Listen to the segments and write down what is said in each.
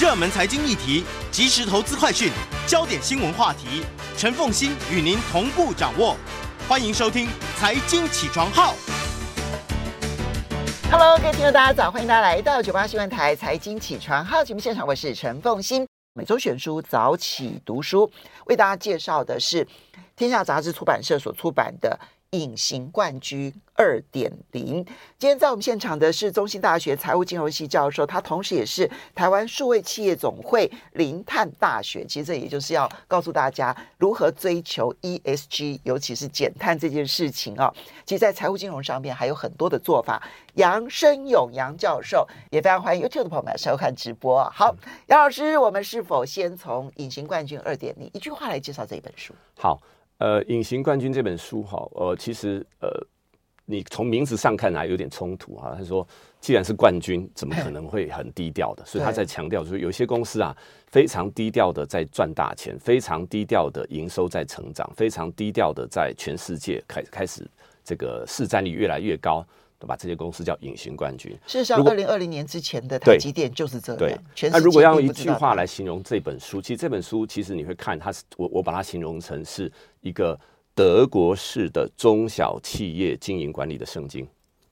热门财经议题、即时投资快讯、焦点新闻话题，陈凤欣与您同步掌握。欢迎收听《财经起床号》。Hello，各位听众，大家早！欢迎大家来到九八新闻台《财经起床号》节目现场，我是陈凤欣。每周选书早起读书，为大家介绍的是天下杂志出版社所出版的。隐形冠军二点零。今天在我们现场的是中兴大学财务金融系教授，他同时也是台湾数位企业总会零碳大学。其实这也就是要告诉大家如何追求 ESG，尤其是减碳这件事情啊。其实，在财务金融上面还有很多的做法。杨生勇杨教授也非常欢迎 YouTube 的朋友们收看直播。好，杨老师，我们是否先从隐形冠军二点零一句话来介绍这一本书？好。呃，隐形冠军这本书哈，呃，其实呃，你从名字上看来有点冲突哈。他说，既然是冠军，怎么可能会很低调的？所以他在强调，就是有些公司啊，非常低调的在赚大钱，非常低调的营收在成长，非常低调的在全世界开开始这个市占率越来越高。把这些公司叫隐形冠军。事实上，二零二零年之前的台积电就是这样。对，那如果要用一句话来形容这本书，其实这本书其实你会看它是我我把它形容成是一个德国式的中小企业经营管理的圣经。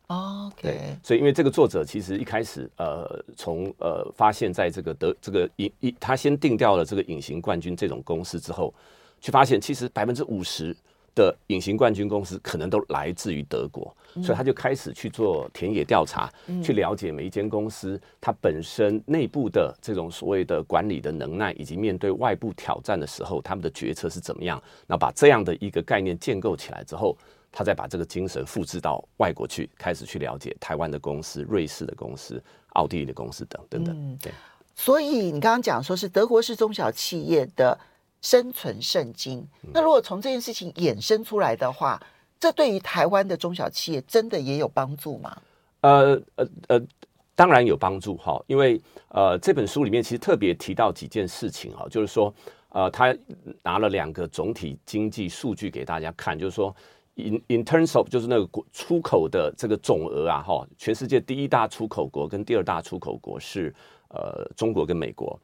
OK，对，所以因为这个作者其实一开始呃从呃发现在这个德这个隐一他先定掉了这个隐形冠军这种公司之后，去发现其实百分之五十。的隐形冠军公司可能都来自于德国，所以他就开始去做田野调查，去了解每一间公司它本身内部的这种所谓的管理的能耐，以及面对外部挑战的时候，他们的决策是怎么样。那把这样的一个概念建构起来之后，他再把这个精神复制到外国去，开始去了解台湾的公司、瑞士的公司、奥地利的公司等等等。对，所以你刚刚讲说是德国是中小企业的。生存圣经。那如果从这件事情衍生出来的话，这对于台湾的中小企业真的也有帮助吗？呃呃呃，当然有帮助哈，因为呃这本书里面其实特别提到几件事情哈，就是说呃他拿了两个总体经济数据给大家看，就是说 in in terms of 就是那个出口的这个总额啊哈，全世界第一大出口国跟第二大出口国是呃中国跟美国。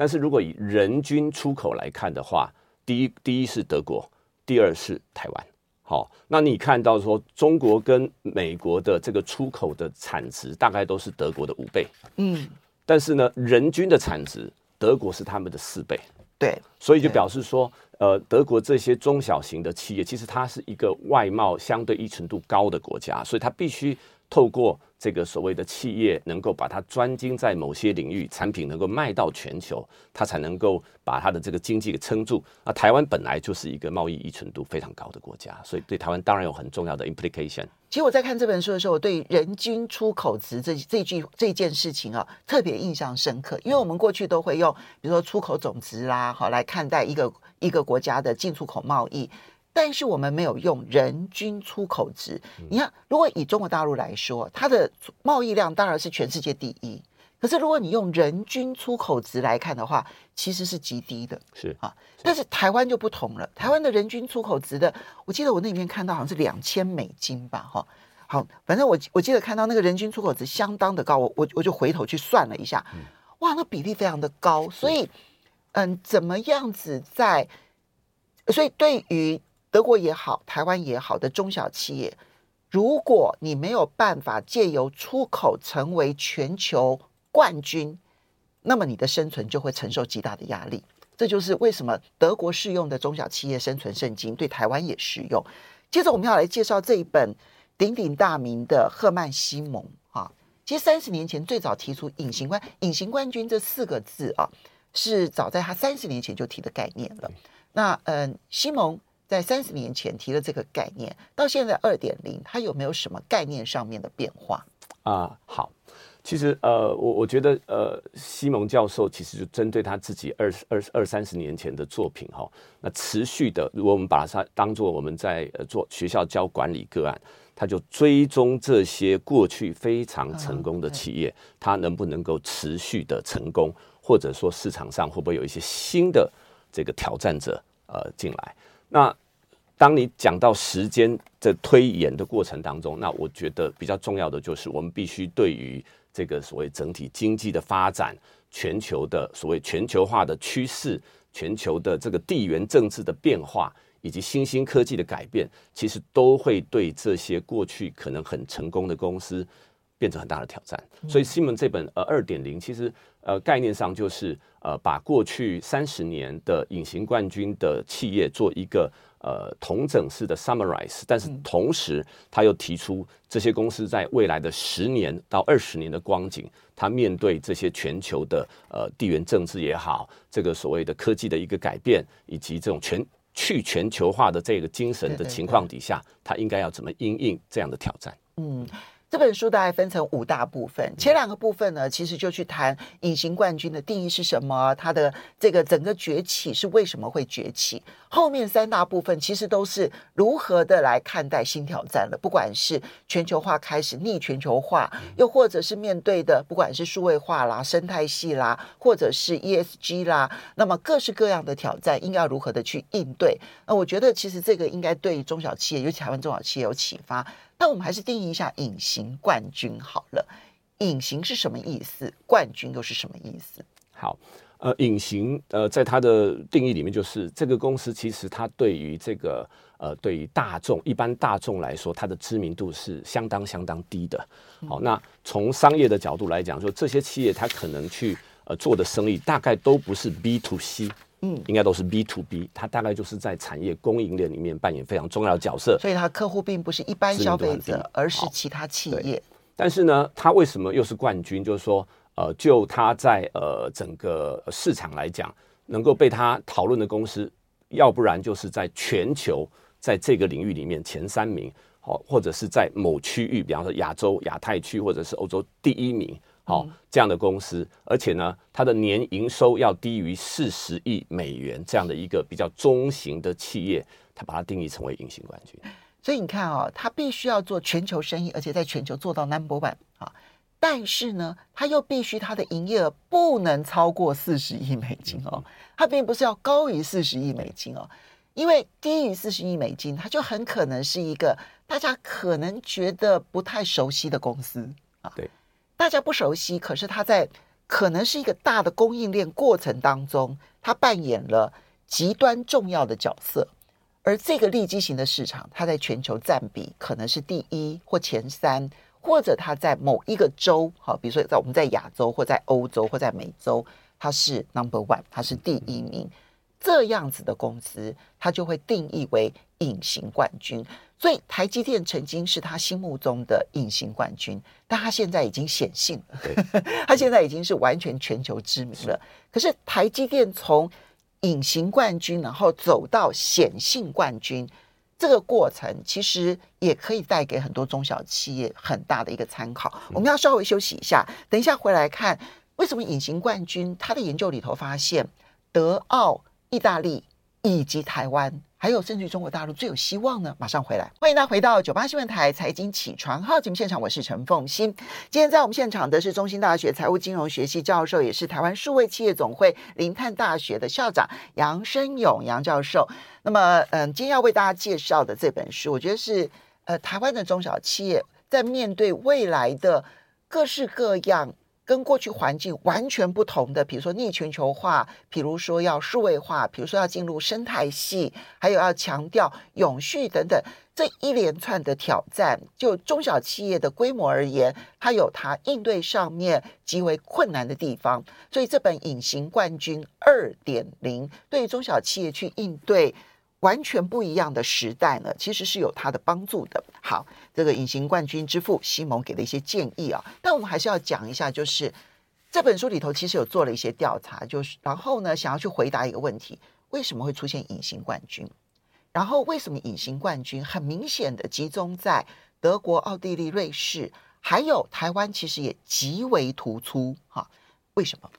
但是如果以人均出口来看的话，第一第一是德国，第二是台湾。好，那你看到说中国跟美国的这个出口的产值大概都是德国的五倍，嗯，但是呢，人均的产值德国是他们的四倍，对，所以就表示说，呃，德国这些中小型的企业其实它是一个外贸相对依存度高的国家，所以它必须。透过这个所谓的企业，能够把它专精在某些领域，产品能够卖到全球，它才能够把它的这个经济给撑住。那台湾本来就是一个贸易依存度非常高的国家，所以对台湾当然有很重要的 implication。其实我在看这本书的时候，我对人均出口值这这句这件事情啊，特别印象深刻，因为我们过去都会用比如说出口总值啦，好来看待一个一个国家的进出口贸易。但是我们没有用人均出口值。你看，如果以中国大陆来说，它的贸易量当然是全世界第一。可是如果你用人均出口值来看的话，其实是极低的。是啊，但是台湾就不同了。台湾的人均出口值的，我记得我那里面看到好像是两千美金吧？哈，好，反正我我记得看到那个人均出口值相当的高。我我我就回头去算了一下，哇，那比例非常的高。所以，嗯，怎么样子在？所以对于德国也好，台湾也好的中小企业，如果你没有办法借由出口成为全球冠军，那么你的生存就会承受极大的压力。这就是为什么德国适用的中小企业生存圣经对台湾也适用。接着我们要来介绍这一本鼎鼎大名的赫曼西蒙啊，其实三十年前最早提出“隐形冠”“隐形冠军”这四个字啊，是早在他三十年前就提的概念了。那嗯，西蒙。在三十年前提了这个概念，到现在二点零，它有没有什么概念上面的变化啊、呃？好，其实呃，我我觉得呃，西蒙教授其实就针对他自己二二二三十年前的作品哈，那持续的，如果我们把它当做我们在呃做学校教管理个案，他就追踪这些过去非常成功的企业，它能不能够持续的成功，或者说市场上会不会有一些新的这个挑战者呃进来。那当你讲到时间的推演的过程当中，那我觉得比较重要的就是我们必须对于这个所谓整体经济的发展，全球的所谓全球化的趋势、全球的这个地缘政治的变化，以及新兴科技的改变，其实都会对这些过去可能很成功的公司变成很大的挑战。所以西门这本呃二点零，其实呃概念上就是呃把过去三十年的隐形冠军的企业做一个。呃，统整式的 summarize，但是同时他又提出这些公司在未来的十年到二十年的光景，他面对这些全球的呃地缘政治也好，这个所谓的科技的一个改变，以及这种全去全球化的这个精神的情况底下，他应该要怎么应应这样的挑战？嗯。这本书大概分成五大部分，前两个部分呢，其实就去谈隐形冠军的定义是什么，它的这个整个崛起是为什么会崛起。后面三大部分其实都是如何的来看待新挑战了，不管是全球化开始逆全球化，又或者是面对的不管是数位化啦、生态系啦，或者是 ESG 啦，那么各式各样的挑战应该要如何的去应对？那我觉得其实这个应该对中小企业，尤其台湾中小企业有启发。那我们还是定义一下隐形冠军好了。隐形是什么意思？冠军又是什么意思？好，呃，隐形呃，在它的定义里面，就是这个公司其实它对于这个呃，对于大众一般大众来说，它的知名度是相当相当低的。好，那从商业的角度来讲，说这些企业它可能去呃做的生意，大概都不是 B to C。嗯，应该都是 B to B，它大概就是在产业供应链里面扮演非常重要的角色。所以它客户并不是一般消费者，而是其他企业。但是呢，它为什么又是冠军？就是说，呃，就它在呃整个市场来讲，能够被它讨论的公司，要不然就是在全球在这个领域里面前三名，好，或者是在某区域，比方说亚洲、亚太区或者是欧洲第一名。好，这样的公司，而且呢，它的年营收要低于四十亿美元，这样的一个比较中型的企业，它把它定义成为隐形冠军。所以你看啊、哦，它必须要做全球生意，而且在全球做到 number one 啊。但是呢，它又必须它的营业额不能超过四十亿美金哦。它并不是要高于四十亿美金哦，因为低于四十亿美金，它就很可能是一个大家可能觉得不太熟悉的公司啊。对。大家不熟悉，可是他在可能是一个大的供应链过程当中，他扮演了极端重要的角色。而这个利基型的市场，它在全球占比可能是第一或前三，或者它在某一个州，好，比如说在我们在亚洲或在欧洲或在美洲，它是 number one，它是第一名。这样子的公司，它就会定义为隐形冠军。所以台积电曾经是他心目中的隐形冠军，但他现在已经显性了，对 他现在已经是完全全球知名了。可是台积电从隐形冠军，然后走到显性冠军，这个过程其实也可以带给很多中小企业很大的一个参考。嗯、我们要稍微休息一下，等一下回来看为什么隐形冠军。他的研究里头发现，德、奥、意大利以及台湾。还有，甚至中国大陆最有希望呢。马上回来，欢迎大家回到九八新闻台财经起床号节目现场，我是陈凤欣。今天在我们现场的是中兴大学财务金融学系教授，也是台湾数位企业总会林探大学的校长杨生勇杨教授。那么，嗯，今天要为大家介绍的这本书，我觉得是呃，台湾的中小企业在面对未来的各式各样。跟过去环境完全不同的，比如说逆全球化，比如说要数位化，比如说要进入生态系，还有要强调永续等等，这一连串的挑战，就中小企业的规模而言，它有它应对上面极为困难的地方。所以这本《隐形冠军二点零》对中小企业去应对。完全不一样的时代呢，其实是有它的帮助的。好，这个隐形冠军之父西蒙给了一些建议啊，但我们还是要讲一下，就是这本书里头其实有做了一些调查，就是然后呢，想要去回答一个问题：为什么会出现隐形冠军？然后为什么隐形冠军很明显的集中在德国、奥地利、瑞士，还有台湾，其实也极为突出哈？为什么？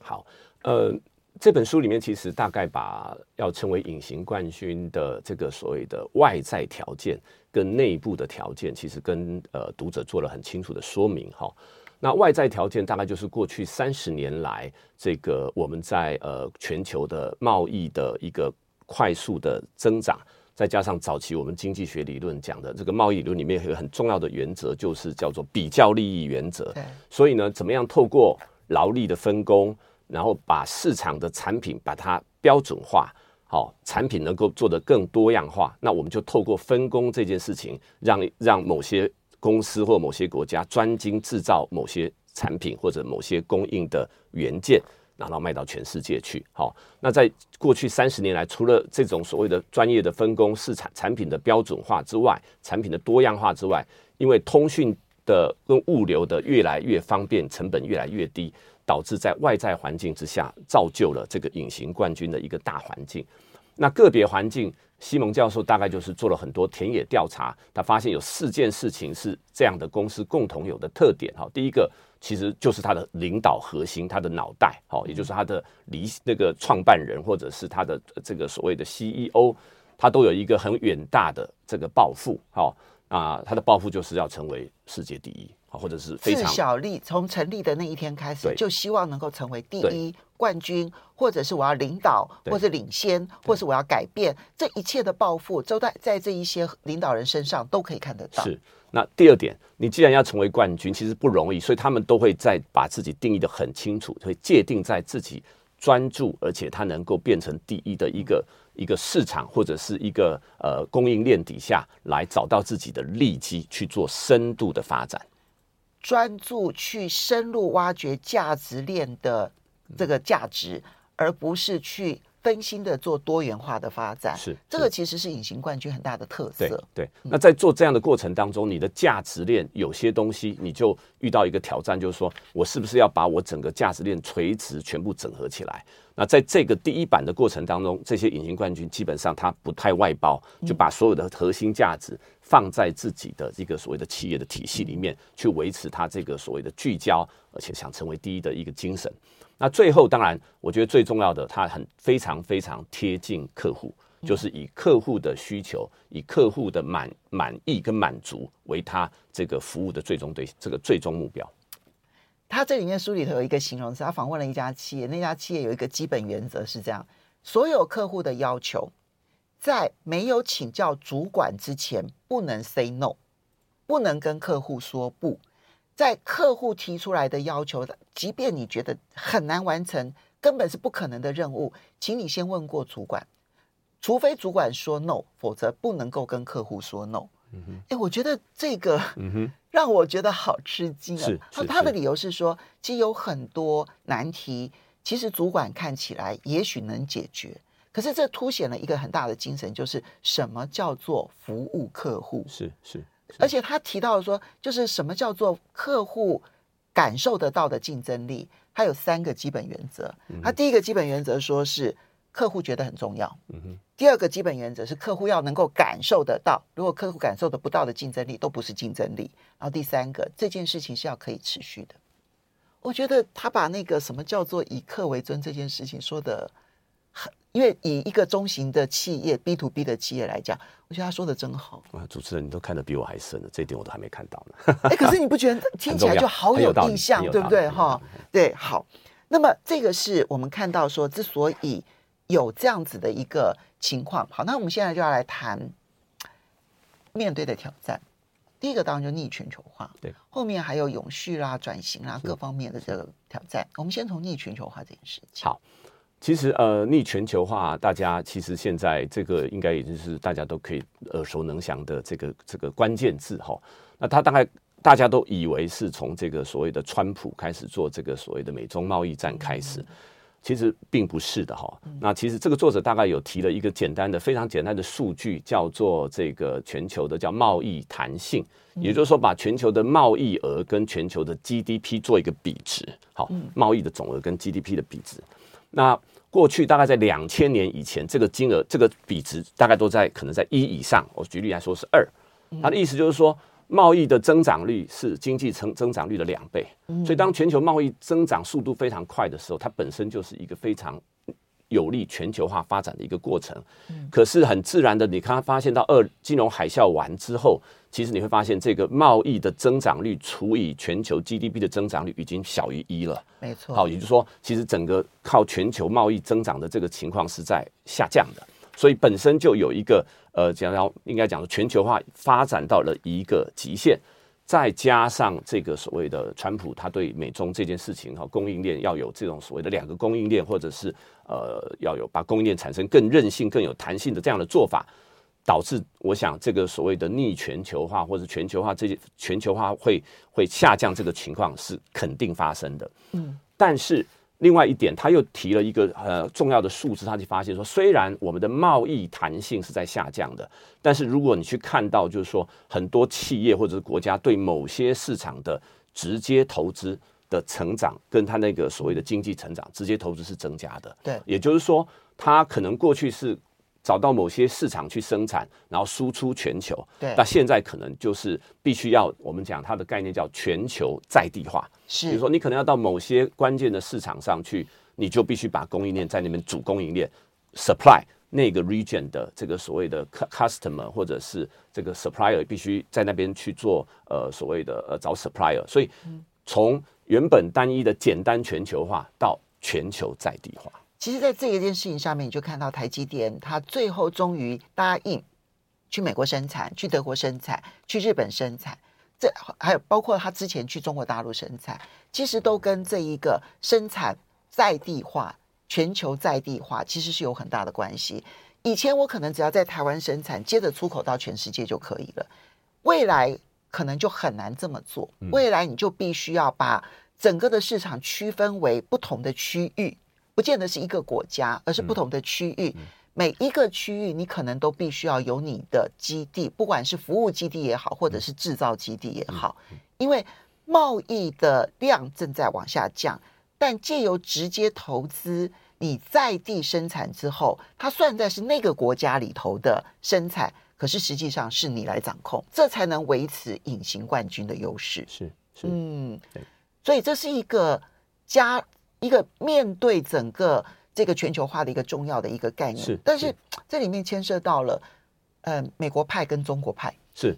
好，呃。这本书里面其实大概把要成为隐形冠军的这个所谓的外在条件跟内部的条件，其实跟呃读者做了很清楚的说明哈。那外在条件大概就是过去三十年来这个我们在呃全球的贸易的一个快速的增长，再加上早期我们经济学理论讲的这个贸易理论里面有一个很重要的原则，就是叫做比较利益原则。所以呢，怎么样透过劳力的分工，然后把市场的产品把它标准化，好，产品能够做得更多样化。那我们就透过分工这件事情，让让某些公司或某些国家专精制造某些产品或者某些供应的元件。然后卖到全世界去，好。那在过去三十年来，除了这种所谓的专业的分工、市场产品的标准化之外，产品的多样化之外，因为通讯的跟物流的越来越方便，成本越来越低，导致在外在环境之下，造就了这个隐形冠军的一个大环境。那个别环境，西蒙教授大概就是做了很多田野调查，他发现有四件事情是这样的公司共同有的特点。哈，第一个。其实就是他的领导核心，他的脑袋，好，也就是他的离那个创办人，或者是他的这个所谓的 CEO，他都有一个很远大的这个抱负，好啊，他的抱负就是要成为世界第一，或者是非常自小利，从成立的那一天开始，就希望能够成为第一冠军，或者是我要领导，或者领先，或是我要改变，这一切的抱负，都在在这一些领导人身上都可以看得到。是。那第二点，你既然要成为冠军，其实不容易，所以他们都会在把自己定义得很清楚，会界定在自己专注，而且它能够变成第一的一个一个市场或者是一个呃供应链底下来找到自己的利基去做深度的发展，专注去深入挖掘价值链的这个价值，而不是去。分心的做多元化的发展，是这个其实是隐形冠军很大的特色。对，对，那在做这样的过程当中，你的价值链有些东西你就遇到一个挑战，就是说我是不是要把我整个价值链垂直全部整合起来？那在这个第一版的过程当中，这些隐形冠军基本上它不太外包，就把所有的核心价值放在自己的这个所谓的企业的体系里面，去维持它这个所谓的聚焦，而且想成为第一的一个精神。那最后，当然，我觉得最重要的，它很非常非常贴近客户，就是以客户的需求，以客户的满满意跟满足为他这个服务的最终对这个最终目标。他这里面书里头有一个形容词，他访问了一家企业，那家企业有一个基本原则是这样：所有客户的要求，在没有请教主管之前，不能 say no，不能跟客户说不。在客户提出来的要求，即便你觉得很难完成，根本是不可能的任务，请你先问过主管，除非主管说 no，否则不能够跟客户说 no。哎、我觉得这个 让我觉得好吃惊啊！他他的理由是说，其实有很多难题，其实主管看起来也许能解决，可是这凸显了一个很大的精神，就是什么叫做服务客户？是是。而且他提到说，就是什么叫做客户感受得到的竞争力？它有三个基本原则。它第一个基本原则说是客户觉得很重要。第二个基本原则是客户要能够感受得到，如果客户感受得不到的竞争力都不是竞争力。然后第三个，这件事情是要可以持续的。我觉得他把那个什么叫做以客为尊这件事情说得很。因为以一个中型的企业 B to B 的企业来讲，我觉得他说的真好。啊，主持人你都看得比我还深了，这一点我都还没看到呢。哎，可是你不觉得听起来就好有印象，对不对？哈，对，好。那么这个是我们看到说，之所以有这样子的一个情况。好，那我们现在就要来谈面对的挑战。第一个当然就逆全球化，对，后面还有永续啦、转型啦各方面的这个挑战。我们先从逆全球化这件事情。好。其实呃，逆全球化，大家其实现在这个应该也就是大家都可以耳熟能详的这个这个关键字哈。那他大概大家都以为是从这个所谓的川普开始做这个所谓的美中贸易战开始，其实并不是的哈。那其实这个作者大概有提了一个简单的、非常简单的数据，叫做这个全球的叫贸易弹性，也就是说把全球的贸易额跟全球的 GDP 做一个比值，好，贸易的总额跟 GDP 的比值，那。过去大概在两千年以前，这个金额、这个比值大概都在可能在一以上。我举例来说是二，它的意思就是说，贸易的增长率是经济增增长率的两倍。所以当全球贸易增长速度非常快的时候，它本身就是一个非常有利全球化发展的一个过程。可是很自然的，你看发现到二金融海啸完之后。其实你会发现，这个贸易的增长率除以全球 GDP 的增长率已经小于一了。没错。好，也就是说，其实整个靠全球贸易增长的这个情况是在下降的。所以本身就有一个呃，讲要应该讲全球化发展到了一个极限。再加上这个所谓的川普，他对美中这件事情哈，供应链要有这种所谓的两个供应链，或者是呃要有把供应链产生更韧性、更有弹性的这样的做法，导致我想这个所谓的逆全球化或者全球化这些全球化会会下降这个情况是肯定发生的。嗯，但是。另外一点，他又提了一个呃重要的数字，他就发现说，虽然我们的贸易弹性是在下降的，但是如果你去看到，就是说很多企业或者是国家对某些市场的直接投资的成长，跟他那个所谓的经济成长，直接投资是增加的。对，也就是说，他可能过去是。找到某些市场去生产，然后输出全球。对，那现在可能就是必须要我们讲它的概念叫全球在地化。是，比如说你可能要到某些关键的市场上去，你就必须把供应链在那边主供应链 supply 那个 region 的这个所谓的 customer 或者是这个 supplier 必须在那边去做呃所谓的呃找 supplier。所以从原本单一的简单全球化到全球在地化。其实，在这一件事情上面，你就看到台积电，它最后终于答应去美国生产、去德国生产、去日本生产，这还有包括它之前去中国大陆生产，其实都跟这一个生产在地化、全球在地化其实是有很大的关系。以前我可能只要在台湾生产，接着出口到全世界就可以了，未来可能就很难这么做。未来你就必须要把整个的市场区分为不同的区域。不见得是一个国家，而是不同的区域。嗯嗯、每一个区域，你可能都必须要有你的基地，不管是服务基地也好，或者是制造基地也好。因为贸易的量正在往下降，但借由直接投资，你在地生产之后，它算在是那个国家里头的生产，可是实际上是你来掌控，这才能维持隐形冠军的优势。是，是。嗯，所以这是一个加。一个面对整个这个全球化的一个重要的一个概念，是，但是。这里面牵涉到了，呃，美国派跟中国派，是，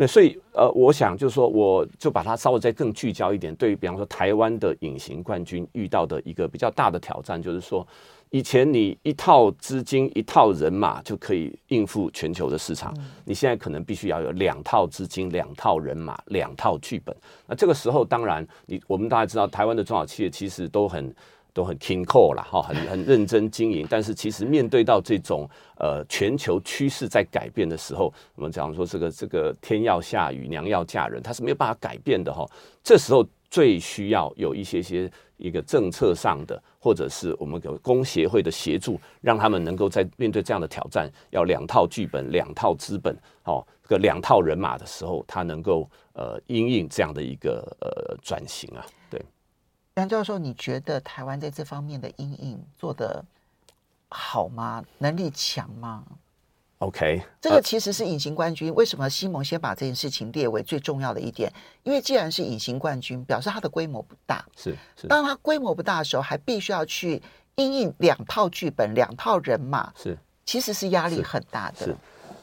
那所以呃，我想就是说，我就把它稍微再更聚焦一点，对于比方说台湾的隐形冠军遇到的一个比较大的挑战，就是说。以前你一套资金、一套人马就可以应付全球的市场，你现在可能必须要有两套资金、两套人马、两套剧本。那这个时候，当然你我们大家知道，台湾的中小企业其实都很都很勤扣啦，哈，很很认真经营。但是其实面对到这种呃全球趋势在改变的时候，我们讲说这个这个天要下雨娘要嫁人，它是没有办法改变的哈。这时候。最需要有一些些一个政策上的，或者是我们有工协会的协助，让他们能够在面对这样的挑战，要两套剧本、两套资本，哦，这个两套人马的时候，他能够呃因应这样的一个呃转型啊。对，杨教授，你觉得台湾在这方面的阴影做得好吗？能力强吗？OK，这个其实是隐形冠军。为什么西蒙先把这件事情列为最重要的一点？因为既然是隐形冠军，表示它的规模不大。是是。当它规模不大的时候，还必须要去因应两套剧本、两套人马。是，其实是压力很大的。是。是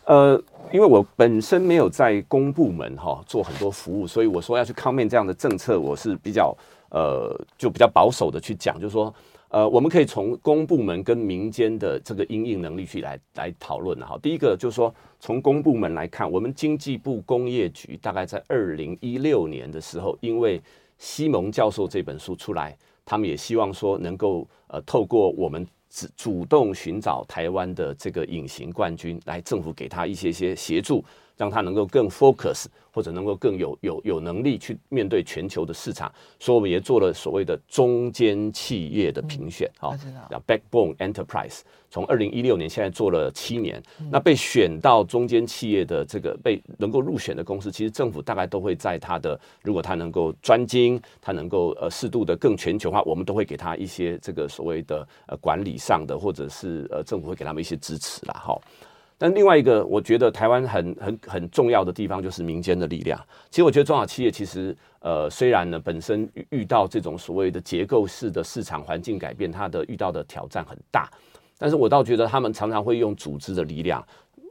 呃，因为我本身没有在公部门哈、哦、做很多服务，所以我说要去 comment 这样的政策，我是比较呃就比较保守的去讲，就是说。呃，我们可以从公部门跟民间的这个应应能力去来来讨论哈。第一个就是说，从公部门来看，我们经济部工业局大概在二零一六年的时候，因为西蒙教授这本书出来，他们也希望说能够呃透过我们主主动寻找台湾的这个隐形冠军，来政府给他一些些协助。让它能够更 focus，或者能够更有有有能力去面对全球的市场，所以我们也做了所谓的中间企业的评选，好、嗯，叫 Backbone Enterprise。从二零一六年现在做了七年，嗯、那被选到中间企业的这个被能够入选的公司，其实政府大概都会在它的，如果它能够专精，它能够呃适度的更全球化，我们都会给它一些这个所谓的呃管理上的，或者是呃政府会给他们一些支持啦，好。但另外一个，我觉得台湾很很很重要的地方就是民间的力量。其实我觉得中小企业其实呃虽然呢本身遇到这种所谓的结构式的市场环境改变，它的遇到的挑战很大。但是我倒觉得他们常常会用组织的力量、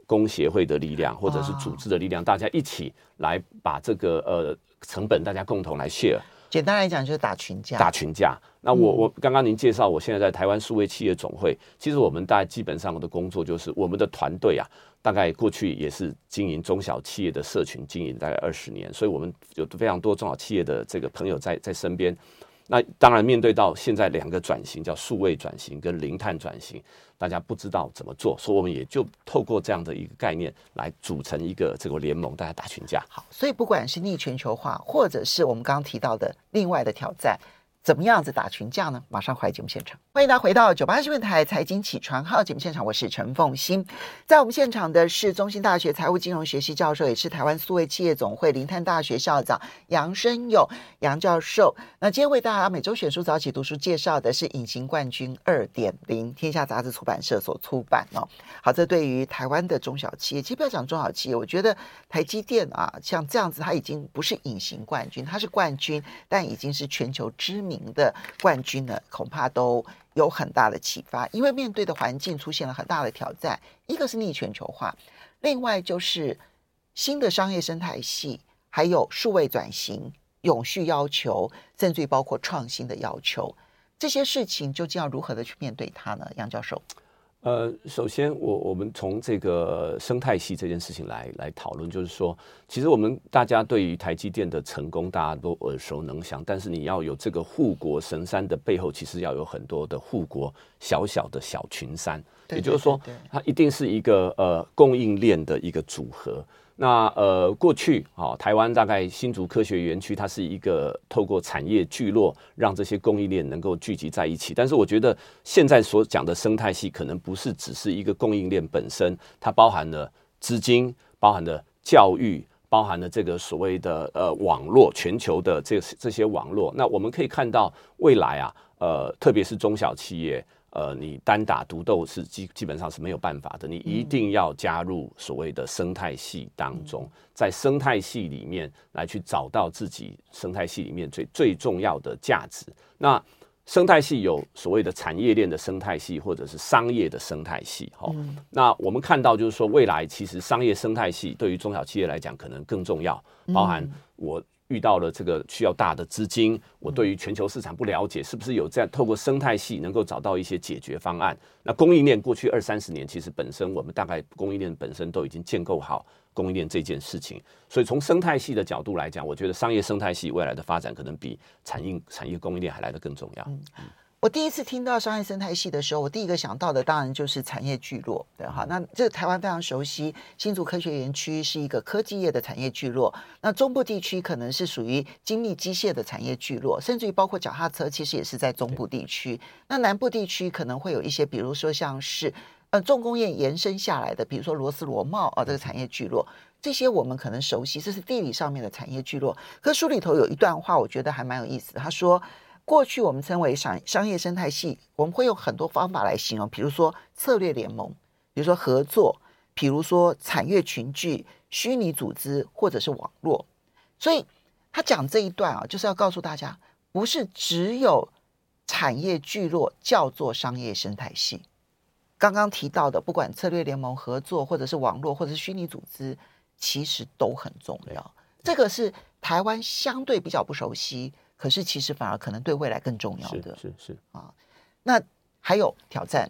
工协会的力量，或者是组织的力量，大家一起来把这个呃成本大家共同来 share。简单来讲就是打群架。打群架。那我我刚刚您介绍，我现在在台湾数位企业总会，其实我们大概基本上的工作就是我们的团队啊，大概过去也是经营中小企业的社群经营大概二十年，所以我们有非常多中小企业的这个朋友在在身边。那当然，面对到现在两个转型，叫数位转型跟零碳转型，大家不知道怎么做，所以我们也就透过这样的一个概念来组成一个这个联盟，大家打群架。好，所以不管是逆全球化，或者是我们刚刚提到的另外的挑战。怎么样子打群架呢？马上回来节目现场，欢迎大家回到九八新闻台财经起床号节目现场，我是陈凤欣。在我们现场的是中兴大学财务金融学系教授，也是台湾数位企业总会零碳大学校长杨生勇杨教授。那今天为大家每周选书早起读书介绍的是《隐形冠军二点零》，天下杂志出版社所出版哦。好，这对于台湾的中小企业，其实不要讲中小企业，我觉得台积电啊，像这样子，它已经不是隐形冠军，它是冠军，但已经是全球知名。的冠军呢，恐怕都有很大的启发，因为面对的环境出现了很大的挑战，一个是逆全球化，另外就是新的商业生态系，还有数位转型、永续要求，甚至于包括创新的要求，这些事情究竟要如何的去面对它呢？杨教授。呃，首先我我们从这个生态系这件事情来来讨论，就是说，其实我们大家对于台积电的成功，大家都耳熟能详，但是你要有这个护国神山的背后，其实要有很多的护国小小的小群山，也就是说，它一定是一个呃供应链的一个组合。那呃，过去啊、哦，台湾大概新竹科学园区，它是一个透过产业聚落，让这些供应链能够聚集在一起。但是我觉得现在所讲的生态系，可能不是只是一个供应链本身，它包含了资金，包含了教育，包含了这个所谓的呃网络，全球的这这些网络。那我们可以看到未来啊，呃，特别是中小企业。呃，你单打独斗是基基本上是没有办法的，你一定要加入所谓的生态系当中，在生态系里面来去找到自己生态系里面最最重要的价值。那生态系有所谓的产业链的生态系，或者是商业的生态系。哈，那我们看到就是说，未来其实商业生态系对于中小企业来讲可能更重要，包含我。遇到了这个需要大的资金，我对于全球市场不了解，是不是有这样透过生态系能够找到一些解决方案？那供应链过去二三十年，其实本身我们大概供应链本身都已经建构好供应链这件事情，所以从生态系的角度来讲，我觉得商业生态系未来的发展可能比产业产业供应链还来得更重要。嗯我第一次听到商业生态系的时候，我第一个想到的当然就是产业聚落，对哈。那这台湾非常熟悉，新竹科学园区是一个科技业的产业聚落。那中部地区可能是属于精密机械的产业聚落，甚至于包括脚踏车，其实也是在中部地区。那南部地区可能会有一些，比如说像是呃重工业延伸下来的，比如说螺丝螺帽啊这个产业聚落，这些我们可能熟悉，这是地理上面的产业聚落。可书里头有一段话，我觉得还蛮有意思，他说。过去我们称为商商业生态系，我们会用很多方法来形容，比如说策略联盟，比如说合作，比如说产业群聚、虚拟组织或者是网络。所以他讲这一段啊，就是要告诉大家，不是只有产业聚落叫做商业生态系。刚刚提到的，不管策略联盟、合作，或者是网络，或者是虚拟组织，其实都很重要。这个是台湾相对比较不熟悉。可是，其实反而可能对未来更重要的，是是，是啊。那还有挑战、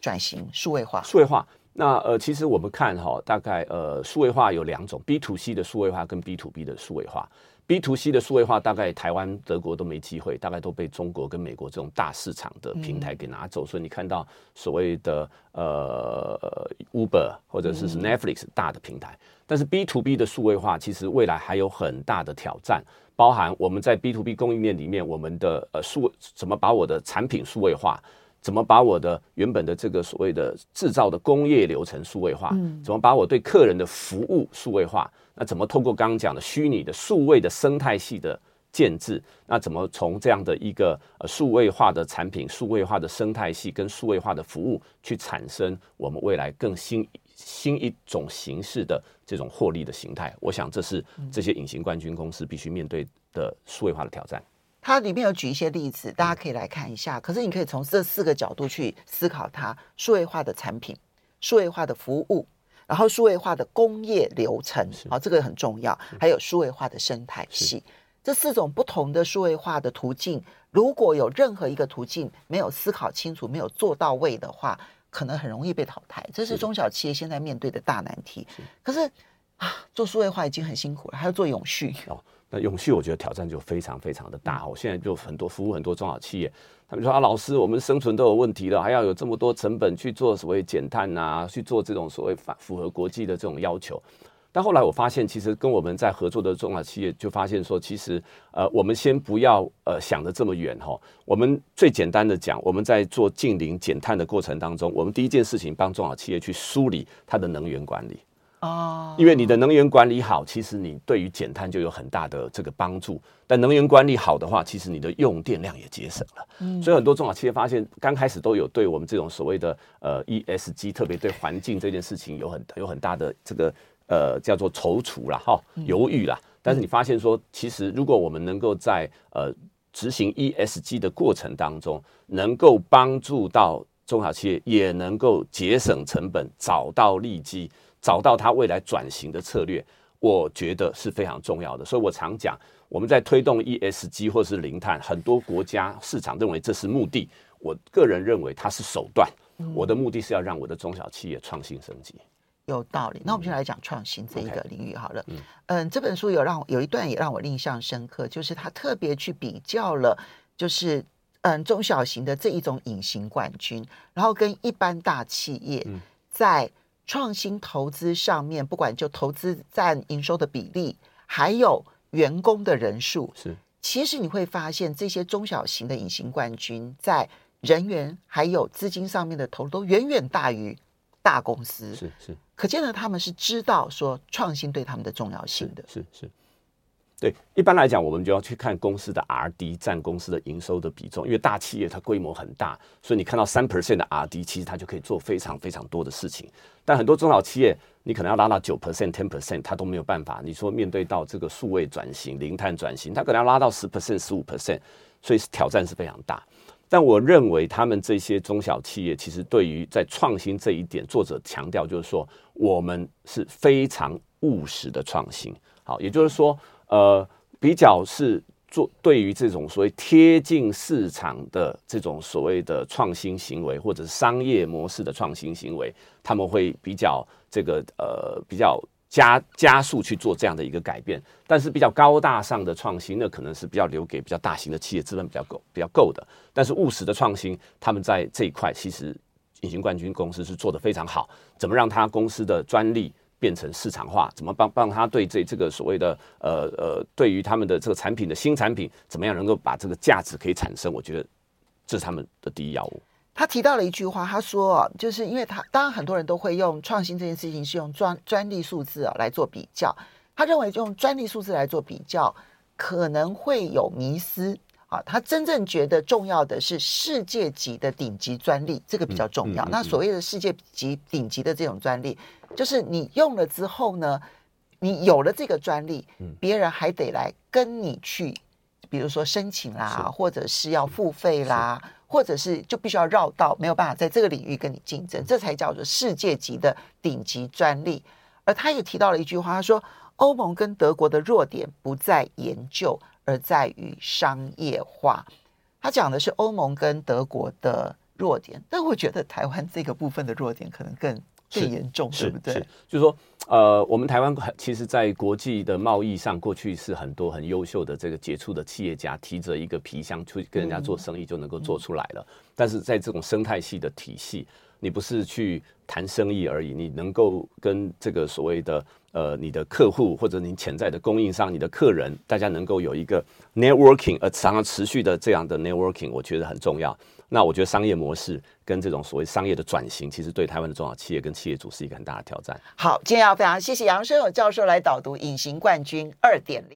转型、数位化。数位化，那呃，其实我们看哈、哦，大概呃，数位化有两种，B to C 的数位化跟 B to B 的数位化。B to C 的数位化，大概台湾、德国都没机会，大概都被中国跟美国这种大市场的平台给拿走。嗯、所以你看到所谓的呃 Uber 或者是 Netflix 大的平台，嗯、但是 B to B 的数位化，其实未来还有很大的挑战。包含我们在 B to B 供应链里面，我们的呃数怎么把我的产品数位化，怎么把我的原本的这个所谓的制造的工业流程数位化，怎么把我对客人的服务数位化，那怎么透过刚刚讲的虚拟的数位的生态系的建制，那怎么从这样的一个呃数位化的产品、数位化的生态系跟数位化的服务，去产生我们未来更新新一种形式的这种获利的形态，我想这是这些隐形冠军公司必须面对的数位化的挑战。它里面有举一些例子，大家可以来看一下。可是你可以从这四个角度去思考它：数位化的产品、数位化的服务，然后数位化的工业流程，好，这个很重要。还有数位化的生态系，这四种不同的数位化的途径，如果有任何一个途径没有思考清楚、没有做到位的话，可能很容易被淘汰。这是中小企业现在面对的大难题。是可是啊，做数位化已经很辛苦了，还要做永续哦。那永续，我觉得挑战就非常非常的大。我现在就很多服务很多中小企业，他们说啊，老师，我们生存都有问题了，还要有这么多成本去做所谓减碳啊，去做这种所谓反符合国际的这种要求。但后来我发现，其实跟我们在合作的中小企业就发现说，其实呃，我们先不要呃想的这么远哈。我们最简单的讲，我们在做近零减碳的过程当中，我们第一件事情帮中小企业去梳理它的能源管理。哦，因为你的能源管理好，其实你对于减碳就有很大的这个帮助。但能源管理好的话，其实你的用电量也节省了。嗯，所以很多中小企业发现，刚开始都有对我们这种所谓的呃 ESG，特别对环境这件事情有很有很大的这个呃叫做踌躇啦，哈，犹豫啦。但是你发现说，其实如果我们能够在呃执行 ESG 的过程当中，能够帮助到中小企业，也能够节省成本，找到利基。找到它未来转型的策略，我觉得是非常重要的。所以我常讲，我们在推动 ESG 或是零碳，很多国家市场认为这是目的，我个人认为它是手段。我的目的是要让我的中小企业创新升级。有道理。那我们就来讲创新这一个领域好了。嗯，这本书有让有一段也让我印象深刻，就是他特别去比较了，就是嗯中小型的这一种隐形冠军，然后跟一般大企业在。创新投资上面，不管就投资占营收的比例，还有员工的人数，是其实你会发现，这些中小型的隐形冠军在人员还有资金上面的投入都远远大于大公司。是是，可见呢，他们是知道说创新对他们的重要性的。是是。是对，一般来讲，我们就要去看公司的 R&D 占公司的营收的比重，因为大企业它规模很大，所以你看到三 percent 的 R&D，其实它就可以做非常非常多的事情。但很多中小企业，你可能要拉到九 percent、ten percent，它都没有办法。你说面对到这个数位转型、零碳转型，它可能要拉到十 percent、十五 percent，所以挑战是非常大。但我认为他们这些中小企业，其实对于在创新这一点，作者强调就是说，我们是非常务实的创新。好，也就是说。呃，比较是做对于这种所谓贴近市场的这种所谓的创新行为，或者是商业模式的创新行为，他们会比较这个呃比较加加速去做这样的一个改变。但是比较高大上的创新呢，可能是比较留给比较大型的企业资本比较够比较够的。但是务实的创新，他们在这一块其实隐形冠军公司是做得非常好。怎么让他公司的专利变成市场化，怎么帮帮他对这这个所谓的呃呃，对于他们的这个产品的新产品，怎么样能够把这个价值可以产生？我觉得这是他们的第一要务。他提到了一句话，他说，就是因为他当然很多人都会用创新这件事情是用专专利数字啊来做比较，他认为用专利数字来做比较可能会有迷失啊。他真正觉得重要的是世界级的顶级专利，这个比较重要。嗯嗯嗯嗯、那所谓的世界级顶级的这种专利。就是你用了之后呢，你有了这个专利，别人还得来跟你去，比如说申请啦，或者是要付费啦，或者是就必须要绕道，没有办法在这个领域跟你竞争，这才叫做世界级的顶级专利。而他也提到了一句话，他说：“欧盟跟德国的弱点不在研究，而在于商业化。”他讲的是欧盟跟德国的弱点，但我觉得台湾这个部分的弱点可能更。最严重是，对不对？是，就是说，呃，我们台湾其实，在国际的贸易上，过去是很多很优秀的这个杰出的企业家，提着一个皮箱去跟人家做生意，就能够做出来了。嗯、但是在这种生态系的体系，你不是去谈生意而已，你能够跟这个所谓的呃你的客户或者你潜在的供应商、你的客人，大家能够有一个 networking，而常常持续的这样的 networking，我觉得很重要。那我觉得商业模式跟这种所谓商业的转型，其实对台湾的中小企业跟企业主是一个很大的挑战。好，今天要非常谢谢杨生友教授来导读《隐形冠军二点零》。